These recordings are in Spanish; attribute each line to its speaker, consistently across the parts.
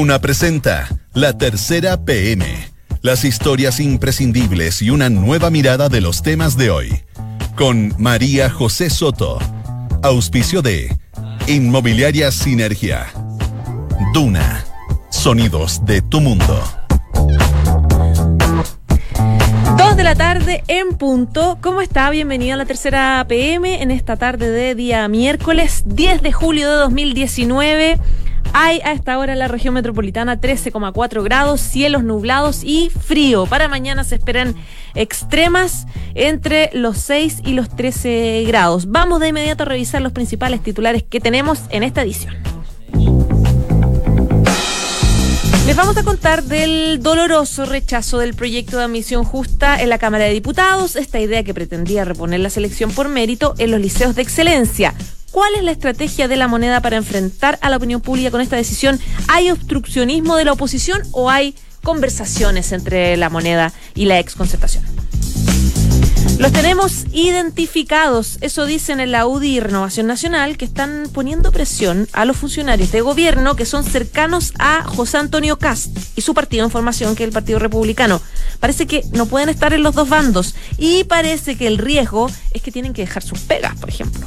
Speaker 1: Duna presenta La Tercera PM. Las historias imprescindibles y una nueva mirada de los temas de hoy. Con María José Soto. Auspicio de Inmobiliaria Sinergia. Duna. Sonidos de tu mundo.
Speaker 2: Dos de la tarde en punto. ¿Cómo está? Bienvenido a la tercera PM en esta tarde de día miércoles 10 de julio de 2019. Hay a esta hora en la región metropolitana 13,4 grados, cielos nublados y frío. Para mañana se esperan extremas entre los 6 y los 13 grados. Vamos de inmediato a revisar los principales titulares que tenemos en esta edición. Les vamos a contar del doloroso rechazo del proyecto de admisión justa en la Cámara de Diputados, esta idea que pretendía reponer la selección por mérito en los liceos de excelencia. ¿Cuál es la estrategia de la moneda para enfrentar a la opinión pública con esta decisión? ¿Hay obstruccionismo de la oposición o hay conversaciones entre la moneda y la exconcertación? Los tenemos identificados, eso dicen en la UDI y Renovación Nacional, que están poniendo presión a los funcionarios de gobierno que son cercanos a José Antonio Cast y su partido en formación, que es el Partido Republicano. Parece que no pueden estar en los dos bandos y parece que el riesgo es que tienen que dejar sus pegas, por ejemplo.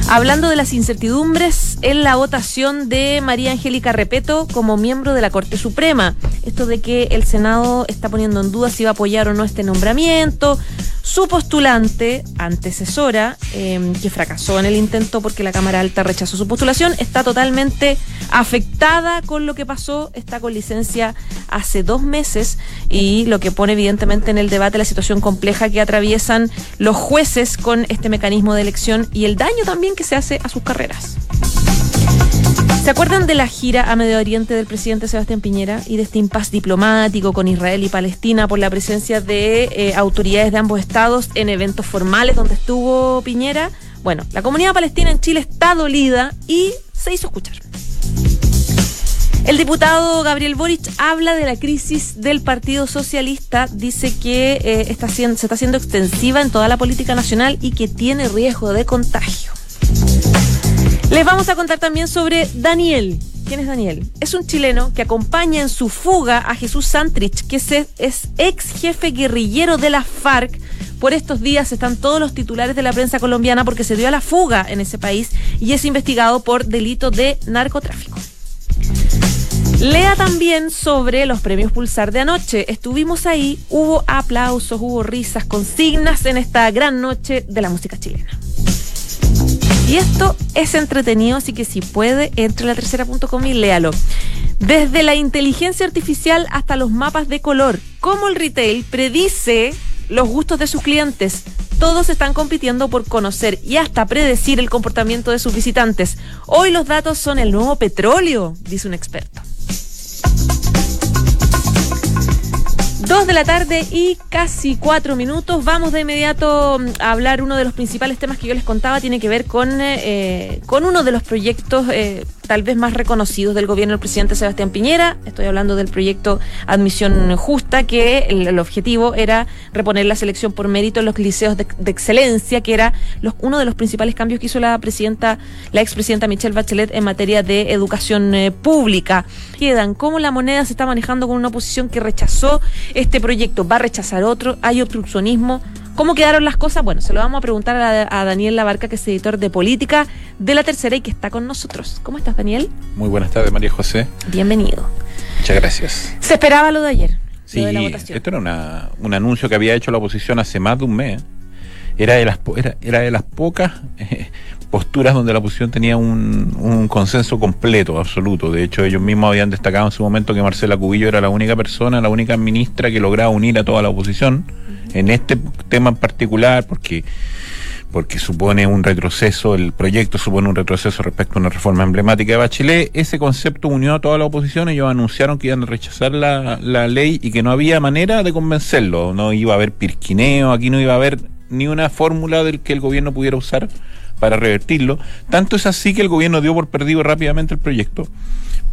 Speaker 2: Hablando de las incertidumbres en la votación de María Angélica Repeto como miembro de la Corte Suprema. Esto de que el Senado está poniendo en duda si va a apoyar o no este nombramiento. Su postulante, antecesora, em, que fracasó en el intento porque la Cámara Alta rechazó su postulación, está totalmente afectada con lo que pasó, está con licencia hace dos meses y lo que pone evidentemente en el debate la situación compleja que atraviesan los jueces con este mecanismo de elección y el daño también que se hace a sus carreras. ¿Se acuerdan de la gira a Medio Oriente del presidente Sebastián Piñera y de este impas diplomático con Israel y Palestina por la presencia de eh, autoridades de ambos estados en eventos formales donde estuvo Piñera? Bueno, la comunidad palestina en Chile está dolida y se hizo escuchar. El diputado Gabriel Boric habla de la crisis del Partido Socialista, dice que eh, está se está haciendo extensiva en toda la política nacional y que tiene riesgo de contagio. Les vamos a contar también sobre Daniel. ¿Quién es Daniel? Es un chileno que acompaña en su fuga a Jesús Santrich, que es, ex jefe guerrillero de la FARC. Por estos días están todos los titulares de la prensa colombiana porque se dio a la fuga en ese país y es investigado por delito de narcotráfico. Lea también sobre los premios Pulsar de anoche. Estuvimos ahí, hubo aplausos, hubo risas, consignas en esta gran noche de la música chilena. Y esto es entretenido, así que si puede, entre la tercera.com y léalo. Desde la inteligencia artificial hasta los mapas de color, cómo el retail predice los gustos de sus clientes. Todos están compitiendo por conocer y hasta predecir el comportamiento de sus visitantes. Hoy los datos son el nuevo petróleo, dice un experto. Dos de la tarde y casi cuatro minutos. Vamos de inmediato mm, a hablar. Uno de los principales temas que yo les contaba tiene que ver con, eh, con uno de los proyectos eh, tal vez más reconocidos del gobierno del presidente Sebastián Piñera. Estoy hablando del proyecto Admisión Justa, que el, objetivo era reponer la selección por mérito en los liceos de, excelencia, que era los, uno de los principales cambios que hizo la presidenta, la expresidenta Michelle Bachelet en materia de educación eh, pública. Quedan cómo la moneda se está manejando con una oposición que rechazó este proyecto va a rechazar otro, hay obstruccionismo. ¿Cómo quedaron las cosas? Bueno, se lo vamos a preguntar a, Daniel Labarca, que es editor de política de la tercera y que está con nosotros. ¿Cómo estás, Daniel?
Speaker 3: Muy buenas tardes, María José.
Speaker 2: Bienvenido.
Speaker 3: Muchas gracias.
Speaker 2: Se esperaba lo de ayer.
Speaker 3: Sí, esto era un anuncio que había hecho la oposición hace más de un mes. Era de las, era, de las pocas eh, posturas donde la oposición tenía un, consenso completo, absoluto. De hecho, ellos mismos habían destacado en su momento que Marcela Cubillo era la única persona, la única ministra que lograba unir a toda la oposición en este tema en particular, porque porque supone un retroceso, el proyecto supone un retroceso respecto a una reforma emblemática de Bachelet. Ese concepto unió a toda la oposición, ellos anunciaron que iban a rechazar la, la ley y que no había manera de convencerlo, no iba a haber pirquineo, aquí no iba a haber ni una fórmula del que el gobierno pudiera usar para revertirlo. Tanto es así que el gobierno dio por perdido rápidamente el proyecto,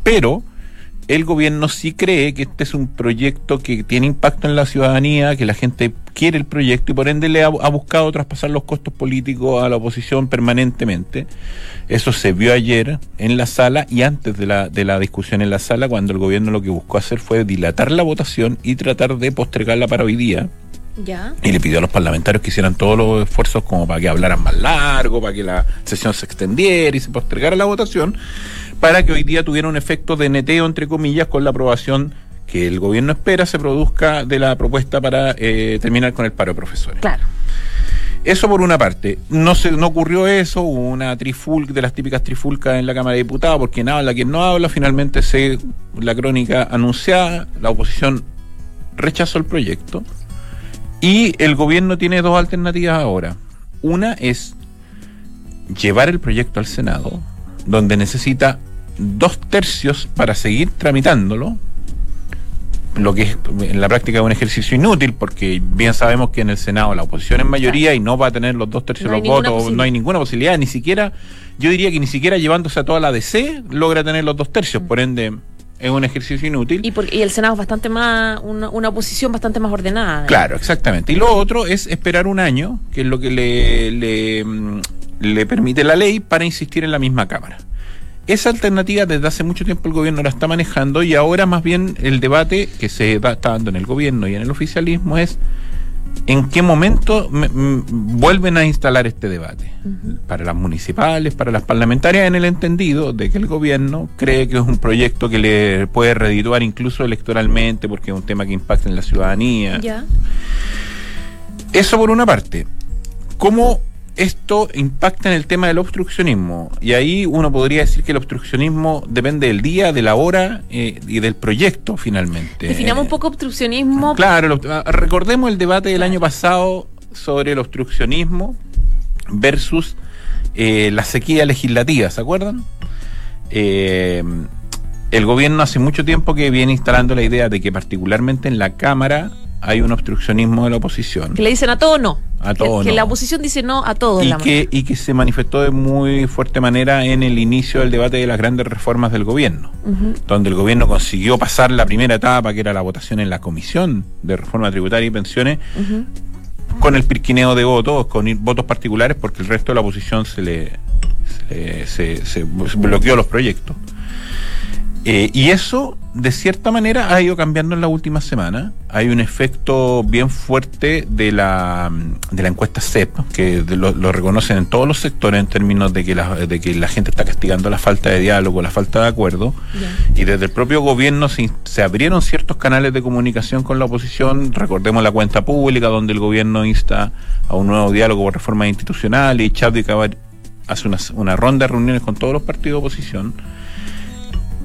Speaker 3: pero el gobierno sí cree que este es un proyecto que tiene impacto en la ciudadanía, que la gente quiere el proyecto y por ende le ha, ha buscado traspasar los costos políticos a la oposición permanentemente. Eso se vio ayer en la sala y antes de la, de la discusión en la sala, cuando el gobierno lo que buscó hacer fue dilatar la votación y tratar de postergarla para hoy día.
Speaker 2: Ya.
Speaker 3: Y le pidió a los parlamentarios que hicieran todos los esfuerzos como para que hablaran más largo, para que la sesión se extendiera y se postergara la votación, para que hoy día tuviera un efecto de neteo, entre comillas, con la aprobación que el gobierno espera se produzca de la propuesta para eh, terminar con el paro de profesores.
Speaker 2: Claro.
Speaker 3: Eso por una parte. No se, no ocurrió eso, hubo una trifulca de las típicas trifulcas en la Cámara de Diputados, por quien habla, quien no habla, finalmente se la crónica anunciada, la oposición rechazó el proyecto y el gobierno tiene dos alternativas ahora. Una es llevar el proyecto al Senado, donde necesita dos tercios para seguir tramitándolo, lo que es en la práctica un ejercicio inútil, porque bien sabemos que en el Senado la oposición es mayoría y no va a tener los dos tercios de los votos, no hay ninguna posibilidad, ni siquiera, yo diría que ni siquiera llevándose a toda la DC logra tener los dos tercios, por ende es un ejercicio inútil.
Speaker 2: Y, por- y el Senado es bastante más, una, una oposición bastante más ordenada.
Speaker 3: Claro, exactamente. Y lo otro es esperar un año, que es lo que le, le, mm, le permite la ley para insistir en la misma Cámara. Esa alternativa desde hace mucho tiempo el gobierno la está manejando y ahora más bien el debate que se da- está dando en el gobierno y en el oficialismo es en qué momento me- vuelven a instalar este debate. Para las municipales, para las parlamentarias, en el entendido de que el gobierno cree que es un proyecto que le puede redituar incluso electoralmente porque es un tema que impacta en la ciudadanía. Eso por una parte. ¿Cómo esto impacta en el tema del obstruccionismo? Y ahí uno podría decir que el obstruccionismo depende del día, de la hora eh, y del proyecto finalmente.
Speaker 2: Definamos un poco obstruccionismo.
Speaker 3: Claro, el ah, recordemos el debate del año pasado sobre el obstruccionismo versus eh, la sequía legislativa, ¿se acuerdan? Eh, el gobierno hace mucho tiempo que viene instalando la idea de que particularmente en la Cámara hay un obstruccionismo de la oposición.
Speaker 2: Que le dicen a todo no.
Speaker 3: A
Speaker 2: Que-
Speaker 3: todo
Speaker 2: que,
Speaker 3: no.
Speaker 2: la oposición dice no a todo.
Speaker 3: y
Speaker 2: la
Speaker 3: que, y que se manifestó de muy fuerte manera en el inicio del debate de las grandes reformas del gobierno, donde el gobierno consiguió pasar la primera etapa, que era la votación en la Comisión de Reforma Tributaria y Pensiones, con el pirquineo de votos, con votos particulares, porque el resto de la oposición se le, se, le- se- se bloqueó los proyectos. Eh, y eso, de cierta manera, ha ido cambiando en la última semana. Hay un efecto bien fuerte de la, de la encuesta CEP, que lo, lo reconocen en todos los sectores en términos de que, la, de que la gente está castigando la falta de diálogo, la falta de acuerdo. Y desde el propio gobierno se, se abrieron ciertos canales de comunicación con la oposición. Recordemos la cuenta pública, donde el gobierno insta a un nuevo diálogo por reformas institucionales y Chávez hace una, una ronda de reuniones con todos los partidos de oposición.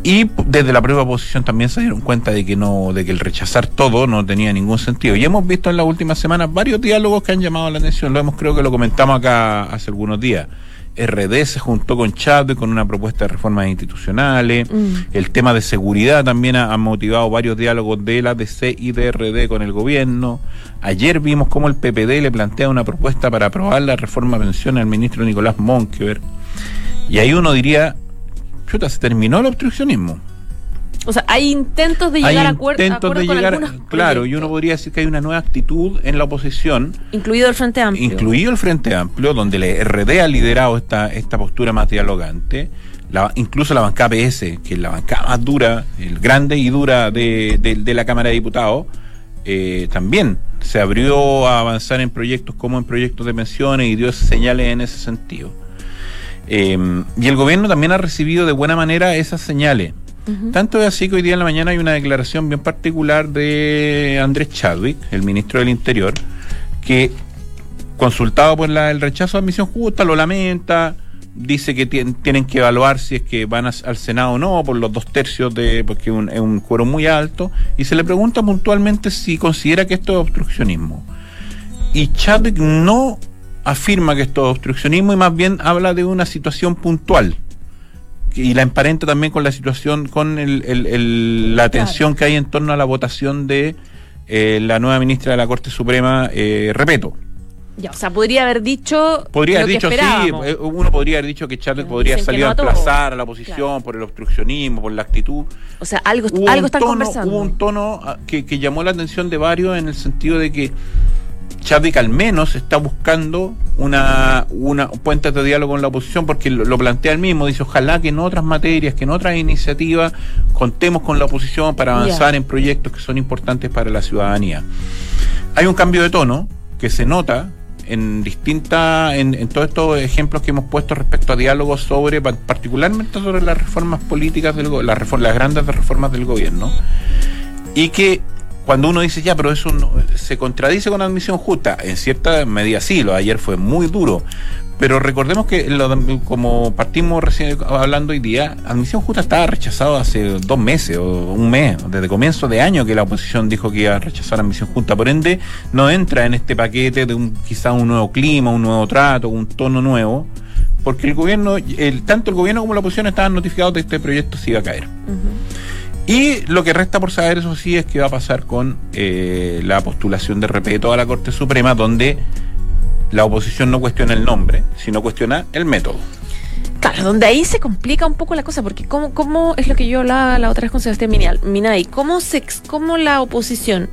Speaker 3: Y desde la propia oposición también se dieron cuenta de que no, de que el rechazar todo no tenía ningún sentido. Y hemos visto en las últimas semanas varios diálogos que han llamado la atención. Lo hemos creo que lo comentamos acá hace algunos días. RD se juntó con Chávez con una propuesta de reformas institucionales.
Speaker 2: Mm.
Speaker 3: El tema de seguridad también ha, ha motivado varios diálogos de la DC y de RD con el gobierno. Ayer vimos cómo el PPD le plantea una propuesta para aprobar la reforma de pensiones al ministro Nicolás Monkever. Y ahí uno diría, chuta, se terminó el obstruccionismo.
Speaker 2: O sea, hay intentos de
Speaker 3: Hay
Speaker 2: llegar a acuer- a
Speaker 3: intentos
Speaker 2: acuerdos
Speaker 3: de
Speaker 2: con
Speaker 3: llegar, claro, y uno podría decir que hay una nueva actitud en la oposición,
Speaker 2: incluido el Frente Amplio.
Speaker 3: incluido el Frente Amplio, donde el RD ha liderado esta, esta postura más dialogante, la- incluso la bancada PS, que es la bancada más dura, el grande y dura de, de- de la Cámara de Diputados, eh, también se abrió a avanzar en proyectos como en proyectos de pensiones y dio señales en ese sentido. Eh, y el gobierno también ha recibido de buena manera esas señales. Tanto es así que hoy día en la mañana hay una declaración bien particular de Andrés Chadwick, el ministro del Interior, que consultado por la- el rechazo de admisión justa, lo lamenta, dice que tien- tienen que evaluar si es que van a- al Senado o no, por los dos tercios de, porque un- es un quórum muy alto, y se le pregunta puntualmente si considera que esto es obstruccionismo. Y Chadwick no afirma que esto es obstruccionismo y más bien habla de una situación puntual y la emparenta también con la situación, con el- el- el- la tensión que hay en torno a la votación de eh, la nueva ministra de la Corte Suprema, eh, Repeto.
Speaker 2: Ya, o sea, podría haber dicho.
Speaker 3: Podría haber dicho, sí, eh, uno podría haber dicho que
Speaker 2: Pero
Speaker 3: podría
Speaker 2: dicen
Speaker 3: salir
Speaker 2: no
Speaker 3: a emplazar a la oposición
Speaker 2: Claro.
Speaker 3: por el obstruccionismo, por la actitud.
Speaker 2: O sea, algo,
Speaker 3: Hubo
Speaker 2: algo están
Speaker 3: tono,
Speaker 2: conversando.
Speaker 3: Hubo un tono ah, que, que llamó la atención de varios en el sentido de que Chadwick al menos está buscando una, una puente de diálogo con la oposición porque lo, lo plantea él mismo, dice ojalá que en otras materias, que en otras iniciativas contemos con la oposición para avanzar en proyectos que son importantes para la ciudadanía. Hay un cambio de tono que se nota en distintas, en, en todos estos ejemplos que hemos puesto respecto a diálogos sobre, pa- particularmente sobre las reformas políticas del go- las, reform- las grandes reformas del gobierno, y que cuando uno dice ya, pero eso no- se contradice con admisión justa, en cierta medida sí, lo de ayer fue muy duro, pero recordemos que lo como partimos recién hablando hoy día, admisión justa estaba rechazado hace dos meses o un mes, desde comienzo de año que la oposición dijo que iba a rechazar admisión justa, por ende no entra en este paquete de un quizá un nuevo clima, un nuevo trato, un tono nuevo, porque el gobierno, el, tanto el gobierno como la oposición estaban notificados de que este proyecto se iba a caer. Y lo que resta por saber, eso sí, es qué va a pasar con eh, la postulación de Repeto a la Corte Suprema, donde la oposición no cuestiona el nombre, sino cuestiona el método.
Speaker 2: Claro, donde ahí se complica un poco la cosa, porque cómo, cómo es lo que yo hablaba la otra vez con Sebastián Minay, cómo, se, cómo la oposición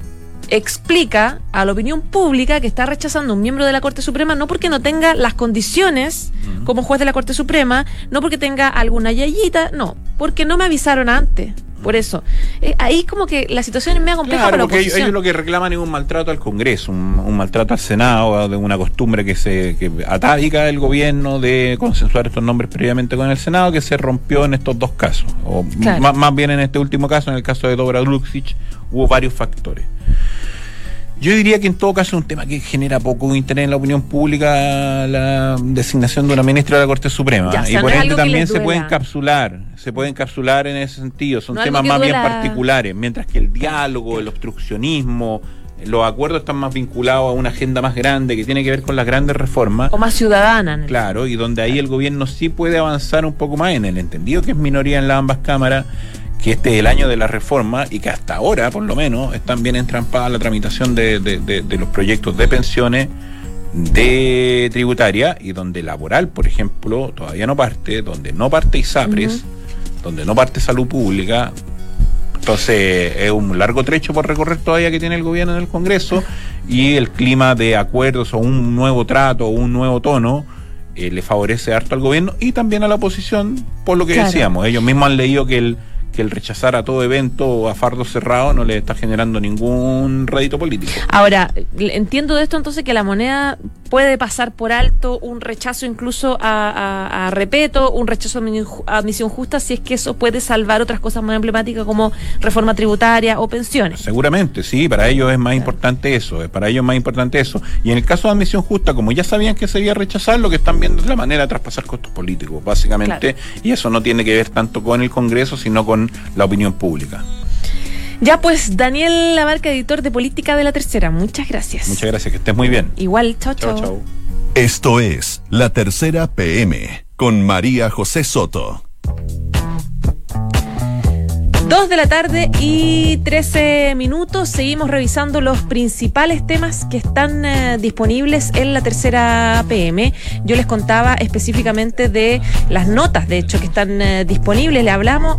Speaker 2: explica a la opinión pública que está rechazando un miembro de la Corte Suprema no porque no tenga las condiciones como juez de la Corte Suprema, no porque tenga alguna yayita, no, porque no me avisaron antes. Por eso, Eh, ahí como que la situación es media compleja
Speaker 3: Claro,
Speaker 2: para la
Speaker 3: porque ellos,
Speaker 2: oposición.
Speaker 3: ellos lo que reclaman es un maltrato al Congreso, un, un maltrato al Senado, de una costumbre que se que atávica del gobierno de consensuar estos nombres previamente con el Senado, que se rompió en estos dos casos. O
Speaker 2: Claro.
Speaker 3: más, más bien en este último caso, en el caso de Dobra Luxic, hubo varios factores. Yo diría que en todo caso es un tema que genera poco interés en la opinión pública la designación de una ministra de la Corte Suprema.
Speaker 2: Ya,
Speaker 3: y por ende también se puede encapsular, se puede encapsular en ese sentido. Son
Speaker 2: No
Speaker 3: temas más bien particulares, mientras que el diálogo, el obstruccionismo, los acuerdos están más vinculados a una agenda más grande que tiene que ver con las grandes reformas.
Speaker 2: o más ciudadana.
Speaker 3: Claro, y donde ahí el gobierno sí puede avanzar un poco más en el entendido que es minoría en las ambas cámaras, que este es el año de la reforma y que hasta ahora, por lo menos, están bien entrampadas la tramitación de, de- de- de los proyectos de pensiones de tributaria y donde laboral, por ejemplo, todavía no parte, donde no parte ISAPRES, donde no parte salud pública. Entonces es un largo trecho por recorrer todavía que tiene el gobierno en el Congreso y el clima de acuerdos o un nuevo trato o un nuevo tono eh, le favorece harto al gobierno y también a la oposición por lo que
Speaker 2: Claro.
Speaker 3: decíamos. Ellos mismos han leído que el que el rechazar a todo evento a fardo cerrado no le está generando ningún rédito político.
Speaker 2: Ahora, entiendo de esto entonces que la moneda puede pasar por alto un rechazo incluso a, a- a Repeto, un rechazo a admi- a admisión justa, si es que eso puede salvar otras cosas más emblemáticas como reforma tributaria o pensiones.
Speaker 3: Seguramente, sí, para ellos es más importante eso, para ellos es más importante eso. Y en el caso de admisión justa, como ya sabían que se iba a rechazar, lo que están viendo es la manera de traspasar costos políticos, básicamente, y eso no tiene que ver tanto con el Congreso, sino con la opinión pública.
Speaker 2: Ya pues, Daniel Labarca, editor de Política de la Tercera, muchas gracias.
Speaker 3: Muchas gracias, que estés muy bien.
Speaker 2: Igual, chao,
Speaker 3: Chao,
Speaker 2: chao.
Speaker 3: chao.
Speaker 1: Esto es La Tercera PM con María José Soto.
Speaker 2: Dos de la tarde y 13 minutos. Seguimos revisando los principales temas que están eh, disponibles en la tercera PM. Yo les contaba específicamente de las notas, de hecho, que están eh, disponibles. Le hablamos.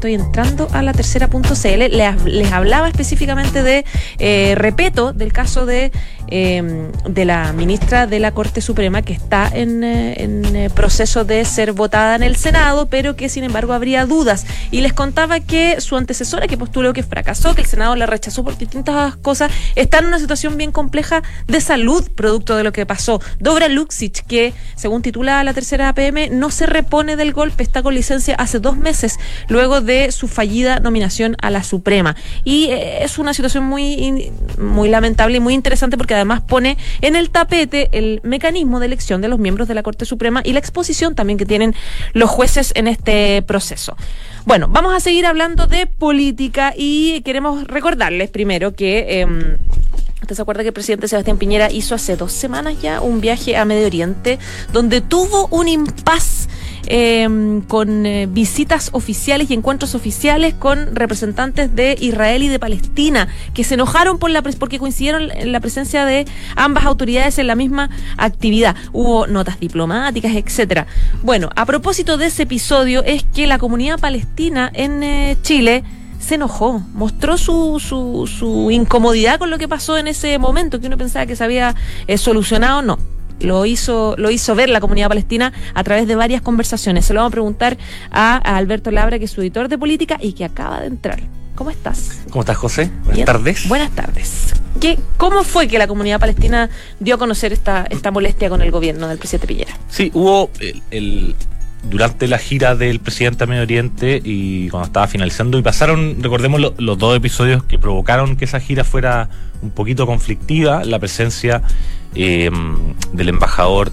Speaker 2: Estoy entrando a la tercera.cl. Les, les hablaba específicamente de eh, Repeto, del caso de, eh, de la ministra de la Corte Suprema que está en, eh, eh, proceso de ser votada en el Senado, pero que sin embargo habría dudas. Y les contaba que su antecesora, que postuló que fracasó, que el Senado la rechazó por distintas cosas, está en una situación bien compleja de salud, producto de lo que pasó. Dobra Luxic, que según titula la tercera PM, no se repone del golpe, está con licencia hace dos meses, luego de su fallida nominación a la Suprema. Y eh, es una situación muy, muy lamentable y muy interesante porque además pone en el tapete el mecanismo de elección de los miembros de la Corte Suprema y la exposición también que tienen los jueces en este proceso. Bueno, vamos a seguir hablando de política y queremos recordarles primero que... em, ¿Usted se acuerda que el presidente Sebastián Piñera hizo hace dos semanas ya un viaje a Medio Oriente donde tuvo un impas em, con eh, visitas oficiales y encuentros oficiales con representantes de Israel y de Palestina, que se enojaron por la porque coincidieron en la presencia de ambas autoridades en la misma actividad. Hubo notas diplomáticas, etcétera. Bueno, a propósito de ese episodio, es que la comunidad palestina en eh, Chile se enojó, mostró su, su, su, incomodidad con lo que pasó en ese momento, que uno pensaba que se había eh, solucionado, no. Lo hizo, lo hizo ver la comunidad palestina a través de varias conversaciones. Se lo vamos a preguntar a, Alberto Labra, que es su editor de política y que acaba de entrar. ¿Cómo estás?
Speaker 4: ¿Cómo estás, José? Buenas tardes.
Speaker 2: Buenas tardes. ¿Qué, ¿Cómo fue que la comunidad palestina dio a conocer esta, esta molestia con el gobierno del presidente Piñera?
Speaker 4: Sí, hubo el durante la gira del presidente a Medio Oriente y cuando estaba finalizando y pasaron, recordemos los dos episodios que provocaron que esa gira fuera un poquito conflictiva, la presencia em, del embajador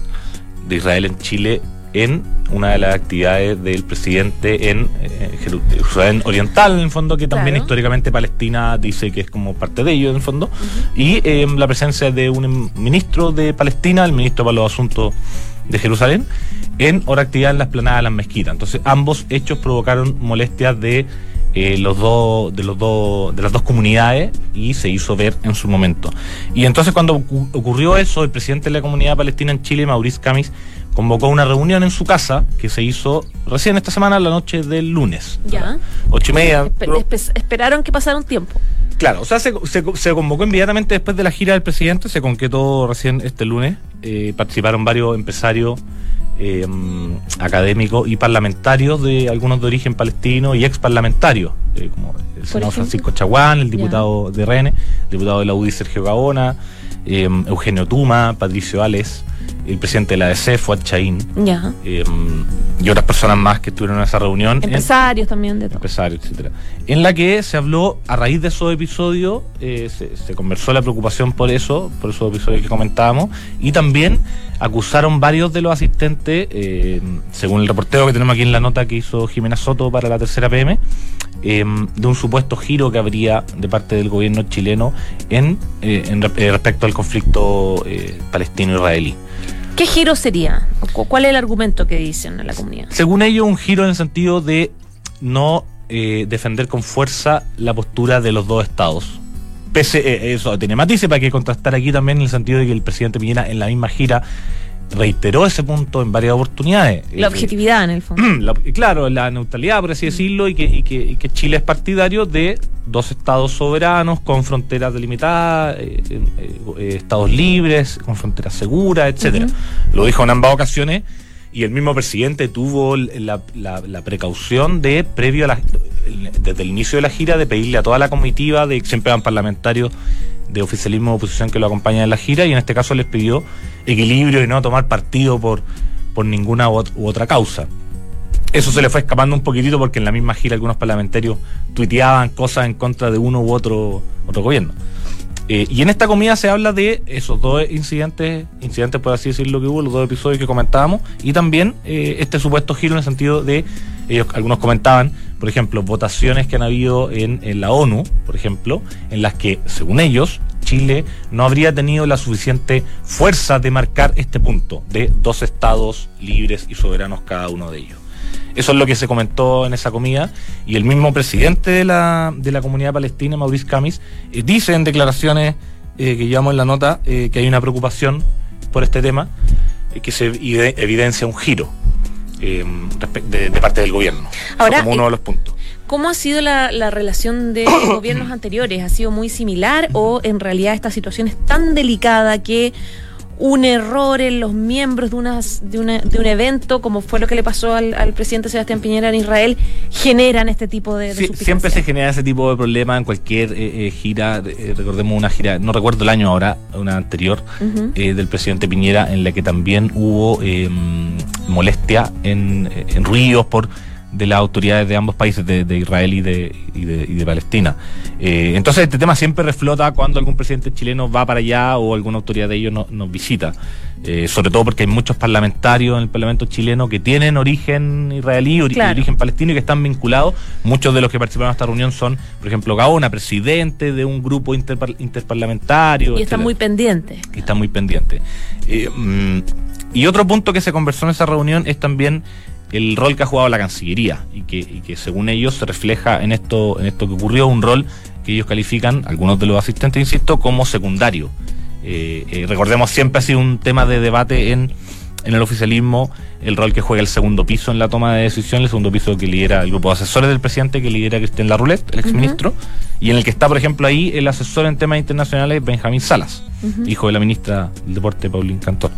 Speaker 4: de Israel en Chile en una de las actividades del presidente en eh, Jerusalén Oriental, en el fondo, que también históricamente Palestina dice que es como parte de ello, en el fondo, y em, la presencia de un ministro de Palestina, el ministro para los Asuntos de Jerusalén, en hora actividad en la esplanada de las mezquitas. Entonces, ambos hechos provocaron molestias de eh, los dos, de los dos, de las dos comunidades y se hizo ver en su momento. Y entonces cuando ocurrió eso, el presidente de la comunidad palestina en Chile, Maurice Camis, convocó una reunión en su casa que se hizo recién esta semana, la noche del lunes.
Speaker 2: Ya.
Speaker 4: Ocho y media.
Speaker 2: esperaron que pasara un tiempo.
Speaker 4: Claro, o sea, se, se, convocó inmediatamente después de la gira del presidente, se concretó recién este lunes, eh, participaron varios empresarios eh, académicos y parlamentarios de algunos de origen palestino y ex parlamentarios, eh, como el senador Francisco Chaguán, el diputado de Rene, el diputado de la UDI Sergio Gaona, eh, Eugenio Tuma, Patricio Ales, el presidente de la ADC, Fuad Chaín, y otras personas más que estuvieron en esa reunión.
Speaker 2: Empresarios también de todo.
Speaker 4: Empresarios, etcétera. En la que se habló, a raíz de esos episodios, se, se, conversó la preocupación por eso, por esos episodios que comentábamos, y también acusaron varios de los asistentes, eh, según el reporteo que tenemos aquí en la nota que hizo Jimena Soto para la tercera PM, eh, de un supuesto giro que habría de parte del gobierno chileno en, eh, respecto al conflicto palestino-israelí.
Speaker 2: ¿Qué giro sería? ¿Cuál es el argumento que dicen en la comunidad?
Speaker 4: Según ellos, un giro en el sentido de no defender con fuerza la postura de los dos estados pese eh, eso tiene matices para que contrastar aquí también en el sentido de que el presidente Piñera en la misma gira reiteró ese punto en varias oportunidades.
Speaker 2: La eh, objetividad, en el fondo.
Speaker 4: claro, la neutralidad, por así decirlo, y que, y, que, Chile es partidario de dos estados soberanos con fronteras delimitadas, eh, estados libres, con fronteras seguras, etcétera. Lo dijo en ambas ocasiones y el mismo presidente tuvo la, precaución de, previo a la, desde el inicio de la gira, de pedirle a toda la comitiva, de siempre eran parlamentarios de oficialismo de oposición que lo acompañan en la gira, y en este caso les pidió equilibrio y no tomar partido por, por ninguna u otra causa. Eso se le fue escapando un poquitito porque en la misma gira algunos parlamentarios tuiteaban cosas en contra de uno u otro, otro gobierno. Eh, y en esta comida se habla de esos dos incidentes, incidentes por así decirlo que hubo, los dos episodios que comentábamos, y también eh, este supuesto giro en el sentido de, ellos algunos comentaban, por ejemplo, votaciones que han habido en, la ONU, por ejemplo, en las que, según ellos, Chile no habría tenido la suficiente fuerza de marcar este punto de dos estados libres y soberanos cada uno de ellos. Eso es lo que se comentó en esa comida y el mismo presidente de la, de la comunidad palestina, Maurice Camis, eh, dice en declaraciones eh, que llevamos en la nota eh, que hay una preocupación por este tema, que se evidencia un giro de, parte del gobierno.
Speaker 2: Ahora,
Speaker 4: como uno de los puntos.
Speaker 2: ¿Cómo ha sido la, la relación de gobiernos anteriores? ¿Ha sido muy similar o en realidad esta situación es tan delicada que un error en los miembros de, unas, de, una, de un evento, como fue lo que le pasó al, presidente Sebastián Piñera en Israel, generan este tipo de,
Speaker 4: Siempre se genera ese tipo de problema en cualquier eh, eh, gira. Eh, recordemos una gira, no recuerdo el año ahora, una anterior, del presidente Piñera, en la que también hubo em, molestia en, en ríos por de las autoridades de ambos países, de, Israel y de, y de, Palestina. Eh, entonces este tema siempre reflota cuando algún presidente chileno va para allá o alguna autoridad de ellos nos visita. Eh, sobre todo porque hay muchos parlamentarios en el Parlamento chileno que tienen origen israelí, origen palestino y que están vinculados. Muchos de los que participaron en esta reunión son, por ejemplo, Gaona, presidente de un grupo interparlamentario.
Speaker 2: Y están muy pendientes.
Speaker 4: Y están muy pendientes. Eh, mm, y otro punto que se conversó en esa reunión es también el rol que ha jugado la Cancillería y que, y que según ellos se refleja en esto, en esto que ocurrió, un rol que ellos califican, algunos de los asistentes, insisto, como secundario. Eh, eh, recordemos, siempre ha sido un tema de debate en, en el oficialismo el rol que juega el segundo piso en la toma de decisiones, el segundo piso que lidera el grupo de asesores del presidente, que lidera Cristian Larroulet, el exministro, y en el que está, por ejemplo, ahí el asesor en temas internacionales, Benjamín Salas, hijo de la ministra del Deporte, Paulín Cantor.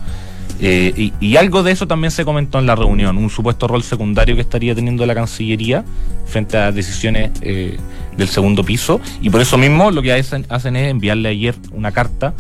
Speaker 4: Eh, y, y algo de eso también se comentó en la reunión, un supuesto rol secundario que estaría teniendo la Cancillería frente a decisiones eh, del segundo piso. Y por eso mismo lo que hacen, hacen es enviarle ayer una carta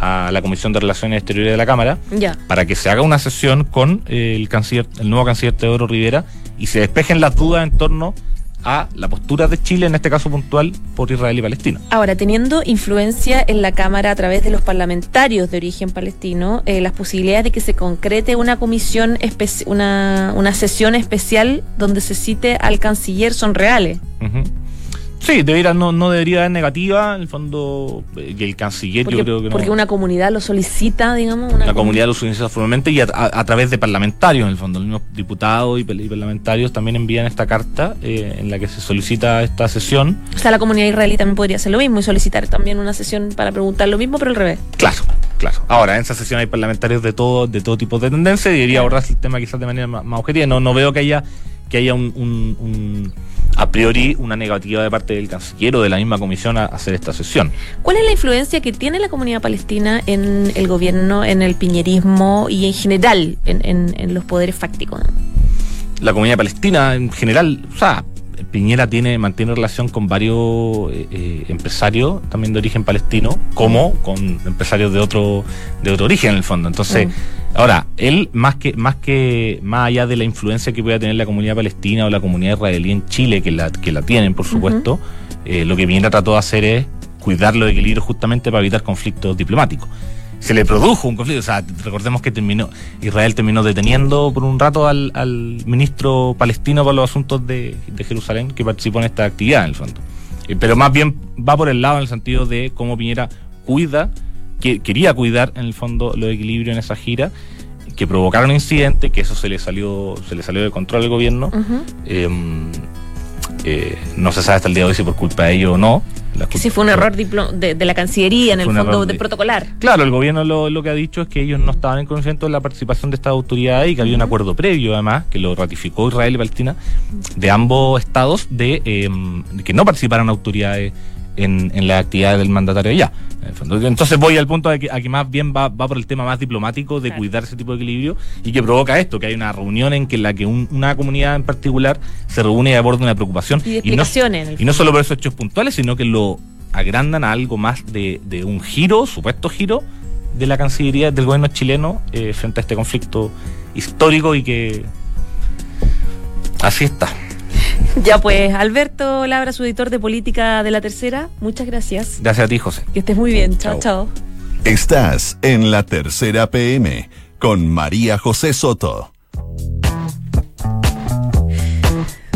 Speaker 4: a la Comisión de Relaciones Exteriores de la Cámara
Speaker 2: Ya.
Speaker 4: para que se haga una sesión con el canciller, el nuevo canciller Teodoro Rivera y se despejen las dudas en torno a la postura de Chile, en este caso puntual, por Israel y Palestina.
Speaker 2: Ahora, teniendo influencia en la Cámara a través de los parlamentarios de origen palestino, eh, las posibilidades de que se concrete una comisión, una, una sesión especial donde se cite al canciller son reales.
Speaker 4: Sí, debería, no, no debería haber negativa, en el fondo, eh, que el canciller
Speaker 2: Porque,
Speaker 4: yo creo que no.
Speaker 2: porque una comunidad lo solicita, digamos. Una
Speaker 4: la
Speaker 2: com-
Speaker 4: comunidad lo solicita formalmente y a, a- a través de parlamentarios, en el fondo, los mismos diputados y, parlamentarios también envían esta carta eh, en la que se solicita esta sesión.
Speaker 2: O sea, la comunidad israelí también podría hacer lo mismo y solicitar también una sesión para preguntar lo mismo, pero al revés.
Speaker 4: Claro, claro. Ahora, en esa sesión hay parlamentarios de todo, de todo tipo de tendencia y debería
Speaker 2: Claro.
Speaker 4: abordarse el tema quizás de manera más, más objetiva. No, no veo que haya, que haya un, un- un- a priori una negativa de parte del canciller o de la misma comisión a hacer esta sesión.
Speaker 2: ¿Cuál es la influencia que tiene la comunidad palestina en el gobierno, en el piñerismo y en general en, en- en los poderes fácticos?
Speaker 4: la comunidad palestina en general, o sea, Piñera tiene, mantiene relación con varios eh, eh, empresarios también de origen palestino, como con empresarios de otro, de otro origen en el fondo. Entonces,
Speaker 2: Mm.
Speaker 4: ahora, él más que, más que, más allá de la influencia que pueda tener la comunidad palestina o la comunidad israelí en Chile, que la, que la tienen, por supuesto, eh, lo que Piñera trató de hacer es cuidar los equilibrios justamente para evitar conflictos diplomáticos se le produjo un conflicto. O sea, recordemos que terminó, Israel terminó deteniendo por un rato al, al ministro palestino para los asuntos de, de Jerusalén que participó en esta actividad, en el fondo. Eh, pero más bien va por el lado en el sentido de cómo Piñera cuida, que quería cuidar en el fondo los equilibrios en esa gira que provocaron incidentes, que eso se le salió, se le salió de control al gobierno. Eh, eh, no se sabe hasta el día de hoy si por culpa de ellos o no.
Speaker 2: Que si fue un error de, de la Cancillería, en el fondo, de
Speaker 4: de-
Speaker 2: protocolar.
Speaker 4: Claro, el gobierno lo, lo que ha dicho es que ellos no estaban en conocimiento de la participación de estas autoridades y que había un acuerdo previo, además, que lo ratificó Israel y Palestina, de ambos estados, de, eh, de que no participaran autoridades en, en las actividades del mandatario allá. Entonces voy al punto de que aquí más bien va, va por el tema más diplomático de
Speaker 2: Claro.
Speaker 4: cuidar ese tipo de equilibrio y que provoca esto, que hay una reunión en que la que un- una comunidad en particular se reúne y aborda una preocupación.
Speaker 2: Y de
Speaker 4: no- y no solo por esos hechos puntuales, sino que lo agrandan a algo más de, de un giro, supuesto giro, de la Cancillería del gobierno chileno eh, frente a este conflicto histórico y que así está.
Speaker 2: Ya pues, Alberto Labra, su editor de política de la tercera, muchas gracias.
Speaker 4: Gracias a ti, José.
Speaker 2: Que estés muy bien. Chao,
Speaker 4: Chao.
Speaker 1: Estás en la tercera PM con María José Soto.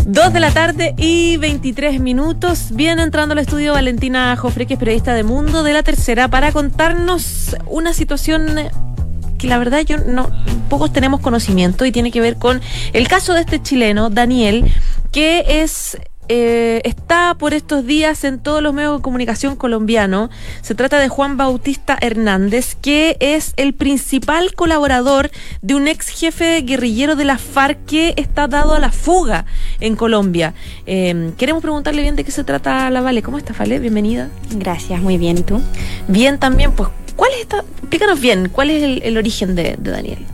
Speaker 2: Dos de la tarde y 23 minutos. Viene entrando al estudio Valentina Jofre, que es periodista de Mundo de la Tercera, para contarnos una situación que la verdad yo no pocos tenemos conocimiento y tiene que ver con el caso de este chileno, Daniel, que es eh, está por estos días en todos los medios de comunicación colombiano. Se trata de Juan Bautista Hernández, que es el principal colaborador de un ex jefe guerrillero de la FARC que está dado a la fuga en Colombia. Eh, queremos preguntarle bien de qué se trata la Vale. ¿Cómo estás, Vale? Bienvenida.
Speaker 5: Gracias, muy bien. ¿Y tú?
Speaker 2: Bien también, pues, ¿cuál es esta? Explícanos bien, ¿cuál es el, el origen de, de Daniel?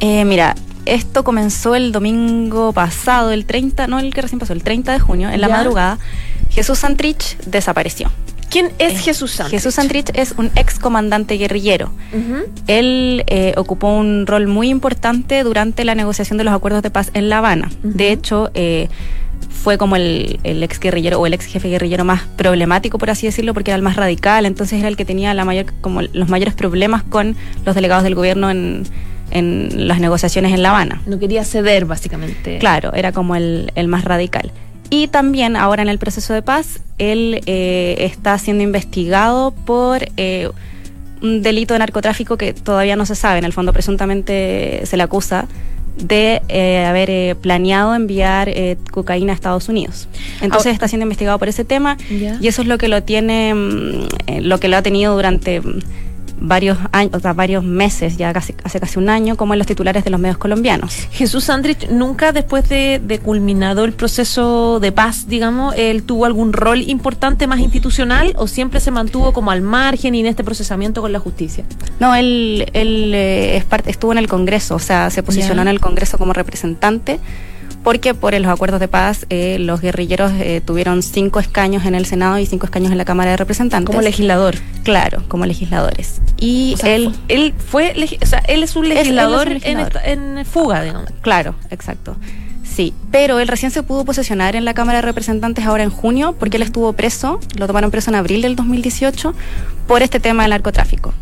Speaker 5: Eh, mira, esto comenzó el domingo pasado, el 30, no el que recién pasó, el 30 de junio, en la
Speaker 2: Ya.
Speaker 5: madrugada. Jesús Santrich desapareció.
Speaker 2: ¿Quién es
Speaker 5: Eh,
Speaker 2: Jesús Santos?
Speaker 5: Jesús Santrich es un ex comandante guerrillero. Él eh, ocupó un rol muy importante durante la negociación de los acuerdos de paz en La Habana. De hecho, eh, fue como el, el ex guerrillero o el ex jefe guerrillero más problemático, por así decirlo, porque era el más radical. Entonces era el que tenía la mayor, como los mayores problemas con los delegados del gobierno en, en las negociaciones en La Habana.
Speaker 2: No quería ceder, básicamente.
Speaker 5: Claro, era como el, el más radical. Y también ahora en el proceso de paz, él eh, está siendo investigado por eh, un delito de narcotráfico que todavía no se sabe. En el fondo, presuntamente se le acusa de eh, haber eh, planeado enviar eh, cocaína a Estados Unidos. Entonces
Speaker 2: Ah,
Speaker 5: está siendo investigado por ese tema y eso es lo que lo tiene, mm, eh, lo que lo ha tenido durante varios años, o sea, varios meses, ya casi, hace casi un año, como en los titulares de los medios colombianos.
Speaker 2: Jesús Sandrich nunca después de, de culminado el proceso de paz, digamos, él tuvo algún rol importante más institucional o siempre se mantuvo como al margen y en este procesamiento con la justicia.
Speaker 5: No, él, él eh, es parte, estuvo en el Congreso, o sea, se posicionó en el Congreso como representante, porque por los acuerdos de paz eh, los guerrilleros eh, tuvieron cinco escaños en el Senado y cinco escaños en la Cámara de Representantes.
Speaker 2: Como legislador.
Speaker 5: Claro, como legisladores. Y
Speaker 2: O sea,
Speaker 5: él,
Speaker 2: fu- él fue, o sea, él es un
Speaker 5: él es un
Speaker 2: legislador. En, en fuga, digamos.
Speaker 5: claro, exacto. Sí, pero él recién se pudo posesionar en la Cámara de Representantes ahora en junio, porque él estuvo preso, lo tomaron preso en abril del 2018, por este tema del narcotráfico.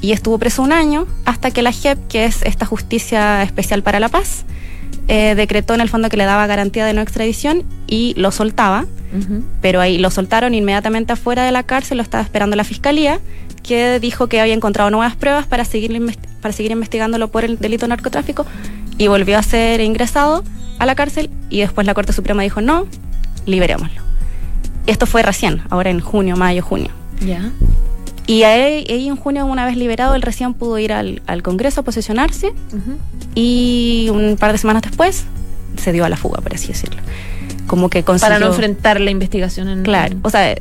Speaker 5: Y estuvo preso un año hasta que la JEP, que es esta Justicia Especial para la Paz, eh, decretó en el fondo que le daba garantía de no extradición y lo soltaba, pero ahí lo soltaron inmediatamente afuera de la cárcel, lo estaba esperando la fiscalía, que dijo que había encontrado nuevas pruebas para seguir, para seguir investigándolo por el delito de narcotráfico y volvió a ser ingresado a la cárcel y después la Corte Suprema dijo no, liberémoslo. Esto fue recién, ahora en junio, mayo, junio.
Speaker 2: Ya.
Speaker 5: Y ahí, ahí en junio, una vez liberado, él recién pudo ir al, al Congreso a posesionarse y un par de semanas después se dio a la fuga, por así decirlo. Como que consiguió...
Speaker 2: Para no enfrentar la investigación en
Speaker 5: Claro, o sea,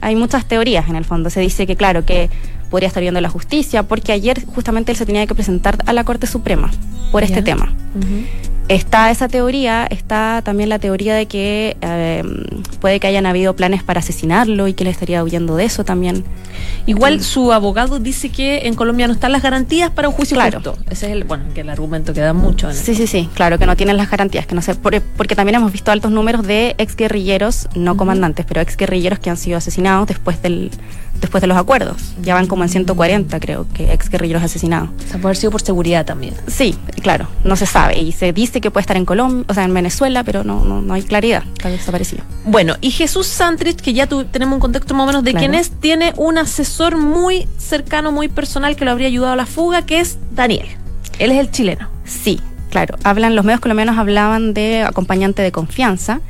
Speaker 5: hay muchas teorías en el fondo. Se dice que, claro, que podría estar viendo la justicia, porque ayer justamente él se tenía que presentar a la Corte Suprema por este
Speaker 2: Ya.
Speaker 5: tema.
Speaker 2: Ujú.
Speaker 5: Está esa teoría, está también la teoría de que eh, puede que hayan habido planes para asesinarlo y que él estaría huyendo de eso también.
Speaker 2: Igual su abogado dice que en Colombia no están las garantías para un juicio
Speaker 5: Claro.
Speaker 2: justo. Ese es el, bueno, que el argumento que da mucho. en el-
Speaker 5: Sí, sí, sí, claro, que no tienen las garantías, que no sé, por- porque también hemos visto altos números de exguerrilleros, no comandantes, pero exguerrilleros que han sido asesinados después del después de los acuerdos. Ya van como en 140, creo, que exguerrilleros asesinados.
Speaker 2: O sea, puede haber sido por seguridad también.
Speaker 5: Sí, claro, no se sabe. Y se dice que puede estar en Colombia, o sea, en Venezuela, pero no, no, no hay claridad, está desaparecido.
Speaker 2: Bueno, y Jesús Santrich, que ya tu- tenemos un contexto más o menos de
Speaker 5: Claro.
Speaker 2: quién es, tiene un asesor muy cercano, muy personal que lo habría ayudado a la fuga, que es Daniel. Él es el chileno.
Speaker 5: Sí, claro. Hablan, los medios colombianos hablaban de acompañante de confianza.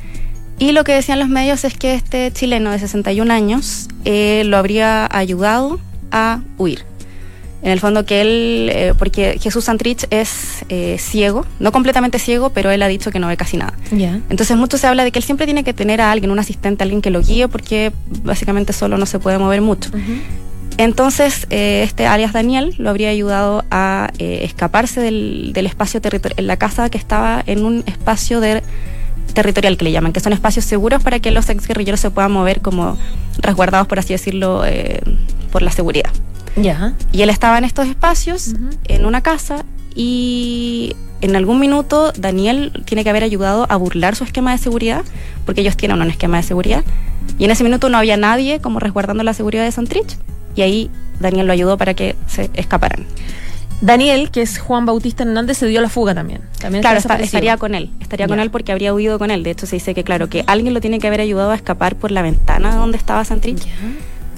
Speaker 5: Y lo que decían los medios es que este chileno de 61 años eh, lo habría ayudado a huir. En el fondo que él, eh, porque Jesús Santrich es eh, ciego, no completamente ciego, pero él ha dicho que no ve casi nada.
Speaker 2: Ya.
Speaker 5: Entonces mucho se habla de que él siempre tiene que tener a alguien, un asistente, alguien que lo guíe, porque básicamente solo no se puede mover mucho. Entonces, eh, este alias Daniel lo habría ayudado a escaparse del, del espacio territorial, en la casa que estaba en un espacio de territorial que le llaman, que son espacios seguros para que los exguerrilleros se puedan mover como resguardados, por así decirlo, eh, por la seguridad. Y él estaba en estos espacios, en una casa, y en algún minuto Daniel tiene que haber ayudado a burlar su esquema de seguridad, porque ellos tienen un esquema de seguridad. Y en ese minuto no había nadie como resguardando la seguridad de Santrich, y ahí Daniel lo ayudó para que se escaparan.
Speaker 2: Daniel, que es Juan Bautista Hernández, se dio la fuga también. También
Speaker 5: Claro,
Speaker 2: está
Speaker 5: estaría con él, estaría con él porque habría huido con él. De hecho, se dice que, claro, que alguien lo tiene que haber ayudado a escapar por la ventana donde estaba Santrich,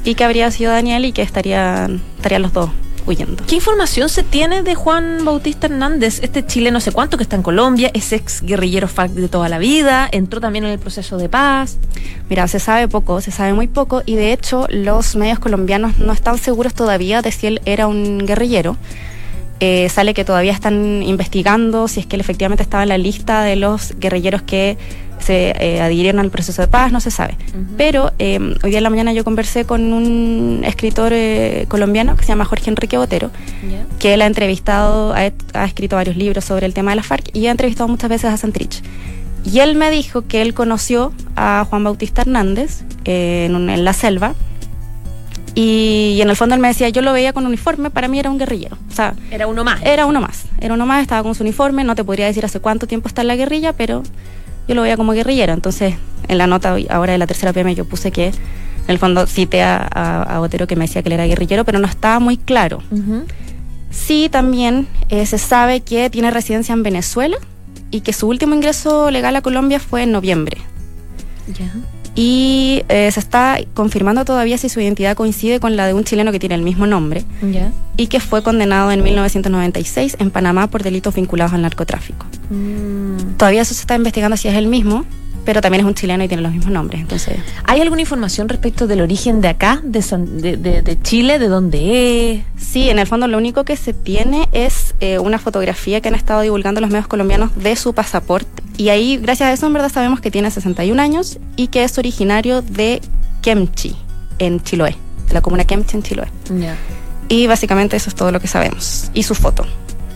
Speaker 5: y que habría sido Daniel y que estarían, estarían los dos huyendo.
Speaker 2: ¿Qué información se tiene de Juan Bautista Hernández? Este chileno no sé cuánto que está en Colombia, es ex guerrillero FARC de toda la vida, entró también en el proceso de paz.
Speaker 5: Mira, se sabe poco, se sabe muy poco y de hecho los medios colombianos no están seguros todavía de si él era un guerrillero. Eh, sale que todavía están investigando si es que él efectivamente estaba en la lista de los guerrilleros que se eh, adhirieron al proceso de paz, no se sabe.
Speaker 2: Ujú.
Speaker 5: Pero eh, hoy día en la mañana yo conversé con un escritor eh, colombiano que se llama Jorge Enrique Botero,
Speaker 2: Ya.
Speaker 5: que él ha entrevistado, ha, ha escrito varios libros sobre el tema de la FARC y ha entrevistado muchas veces a Santrich. Y él me dijo que él conoció a Juan Bautista Hernández eh, en, un- en la selva y, y en el fondo él me decía, yo lo veía con uniforme, para mí era un guerrillero. O sea,
Speaker 2: Era uno más.
Speaker 5: era uno más, era uno más, estaba con su uniforme, no te podría decir hace cuánto tiempo está en la guerrilla, pero yo lo veía como guerrillero. Entonces, en la nota ahora de la tercera PM yo puse que en el fondo cité a, a, a Botero que me decía que él era guerrillero, pero no estaba muy claro.
Speaker 2: Ujú.
Speaker 5: Sí, también eh, se sabe que tiene residencia en Venezuela y que su último ingreso legal a Colombia fue en noviembre.
Speaker 2: Ya.
Speaker 5: Y eh, se está confirmando todavía si su identidad coincide con la de un chileno que tiene el mismo nombre y que fue condenado en 1996 en Panamá por delitos vinculados al narcotráfico.
Speaker 2: Mm.
Speaker 5: Todavía eso se está investigando si es el mismo, pero también es un chileno y tiene los mismos nombres. Entonces,
Speaker 2: ¿Hay alguna información respecto del origen de acá, de, San- de, de- de Chile, de dónde es?
Speaker 5: sí, en el fondo lo único que se tiene es eh, una fotografía que han estado divulgando los medios colombianos de su pasaporte. Y ahí, gracias a eso, en verdad sabemos que tiene 61 años y que es originario de Kemchi, en Chiloé, de la comuna Kemchi en Chiloé.
Speaker 2: Ya.
Speaker 5: Y básicamente eso es todo lo que sabemos. Y su foto.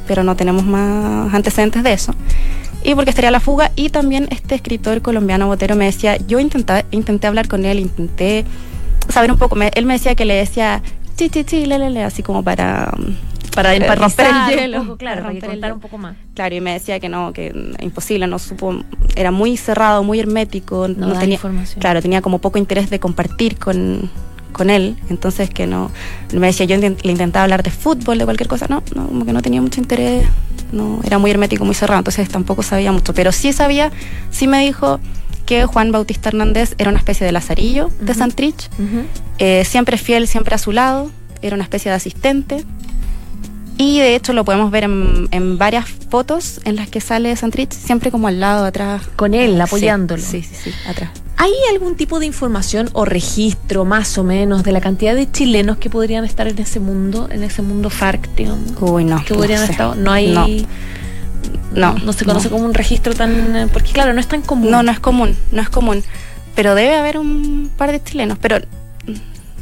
Speaker 5: Pero no tenemos más antecedentes de eso. Y porque estaría la fuga. Y también este escritor colombiano Botero me decía, yo intenté, intenté hablar con él, intenté saber un poco. Me- él me decía que le decía, chi, chi, chi, le, le, le, así como para,
Speaker 2: Para empatizar
Speaker 5: romper el
Speaker 2: un
Speaker 5: hielo.
Speaker 2: poco, claro, para
Speaker 5: romper
Speaker 2: contar un poco más.
Speaker 5: Claro, y me decía que no, que imposible, no supo, era muy cerrado, muy hermético,
Speaker 2: No,
Speaker 5: no, tenía,
Speaker 2: información.
Speaker 5: claro, tenía como poco interés de compartir con, con él, entonces que no, me decía, yo le intentaba hablar de fútbol, de cualquier cosa, no, no, como que no tenía mucho interés, no, era muy hermético, muy cerrado, entonces tampoco sabía mucho, pero sí sabía, sí me dijo que Juan Bautista Hernández era una especie de lazarillo de. Santrich, eh, siempre fiel, siempre a su lado, era una especie de asistente. Y de hecho lo podemos ver en, en varias fotos en las que sale Santrich, siempre como al lado, atrás.
Speaker 2: Con él,
Speaker 5: Sí,
Speaker 2: apoyándolo.
Speaker 5: Sí, sí, sí, atrás.
Speaker 2: ¿Hay algún tipo de información o registro más o menos de la cantidad de chilenos que podrían estar en ese mundo, en ese mundo FARC, digamos?
Speaker 5: Uy, no.
Speaker 2: que podrían
Speaker 5: no sé.
Speaker 2: estado. No hay.
Speaker 5: No.
Speaker 2: No, se conoce
Speaker 5: no.
Speaker 2: como un registro tan. eh, Porque, claro, no es tan común.
Speaker 5: No, no es común, no es común. Pero debe haber un par de chilenos, pero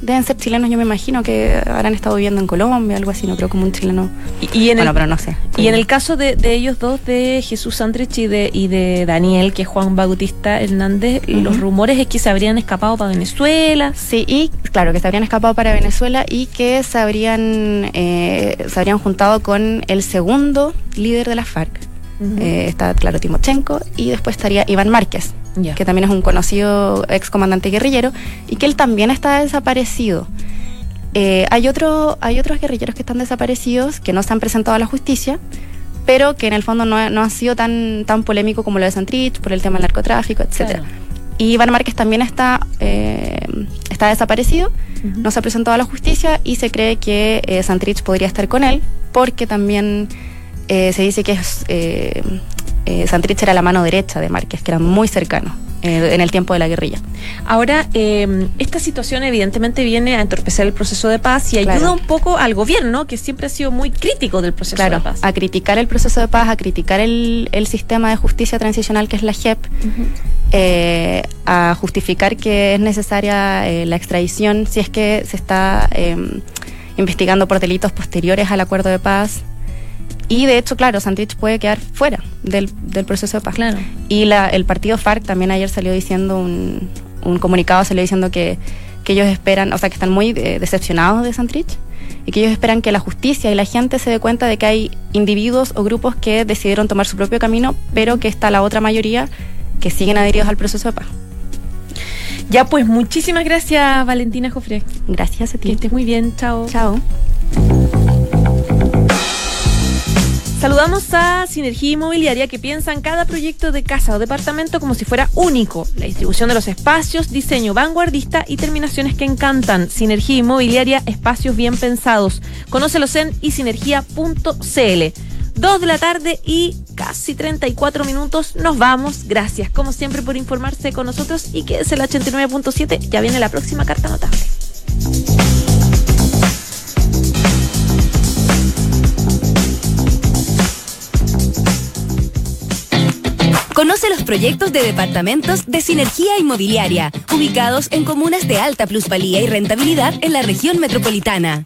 Speaker 5: deben ser chilenos, yo me imagino que habrán estado viviendo en Colombia, algo así, no creo como un chileno.
Speaker 2: Y, y en
Speaker 5: bueno,
Speaker 2: el,
Speaker 5: pero no sé.
Speaker 2: y en el caso de, de ellos dos, de Jesús Santrich y de, y de Daniel, que es Juan Bautista Hernández, los rumores es que se habrían escapado para Venezuela.
Speaker 5: Sí, y claro, que se habrían escapado para Venezuela y que se habrían, eh, se habrían juntado con el segundo líder de la FARC. Eh, está, claro, Timochenko, y después estaría Iván Márquez, que también es un conocido ex comandante guerrillero, y que él también está desaparecido. Eh, hay, otro, hay otros guerrilleros que están desaparecidos, que no se han presentado a la justicia, pero que en el fondo no, no han sido tan, tan polémico como lo de Santrich, por el tema del narcotráfico.
Speaker 2: Claro.
Speaker 5: Y Iván Márquez también está, eh, está desaparecido, no se ha presentado a la justicia y se cree que eh, Santrich podría estar con él, porque también eh, se dice que es, eh, eh, Santrich era la mano derecha de Márquez, que eran muy cercanos eh, en el tiempo de la guerrilla.
Speaker 2: Ahora, eh, esta situación evidentemente viene a entorpecer el proceso de paz y ayuda
Speaker 5: Claro.
Speaker 2: un poco al gobierno, que siempre ha sido muy crítico del proceso
Speaker 5: Claro,
Speaker 2: de paz.
Speaker 5: a criticar el proceso de paz, a criticar el, el sistema de justicia transicional que es la JEP, eh, a justificar que es necesaria eh, la extradición si es que se está eh, investigando por delitos posteriores al acuerdo de paz. Y de hecho, claro, Santrich puede quedar fuera del, del proceso de paz.
Speaker 2: Claro.
Speaker 5: Y la, el partido FARC también ayer salió diciendo un, un comunicado, salió diciendo que, que ellos esperan, o sea, que están muy eh, decepcionados de Santrich y que ellos esperan que la justicia y la gente se dé cuenta de que hay individuos o grupos que decidieron tomar su propio camino, pero que está la otra mayoría que siguen adheridos al proceso de paz.
Speaker 2: Ya, pues muchísimas gracias, Valentina Jofre.
Speaker 5: Gracias a
Speaker 2: Que
Speaker 5: ti.
Speaker 2: estés muy bien. Chao.
Speaker 5: Chao.
Speaker 2: Saludamos a Sinergia Inmobiliaria que piensa en cada proyecto de casa o departamento como si fuera único. La distribución de los espacios, diseño vanguardista y terminaciones que encantan. Sinergia Inmobiliaria, espacios bien pensados. Conócelos en isinergia.cl. Dos de la tarde y casi 34 minutos. Nos vamos. Gracias, como siempre, por informarse con nosotros y que es el 89.7. Ya viene la próxima carta notable.
Speaker 6: Conoce los proyectos de departamentos de Sinergia Inmobiliaria, ubicados en comunas de alta plusvalía y rentabilidad en la región metropolitana.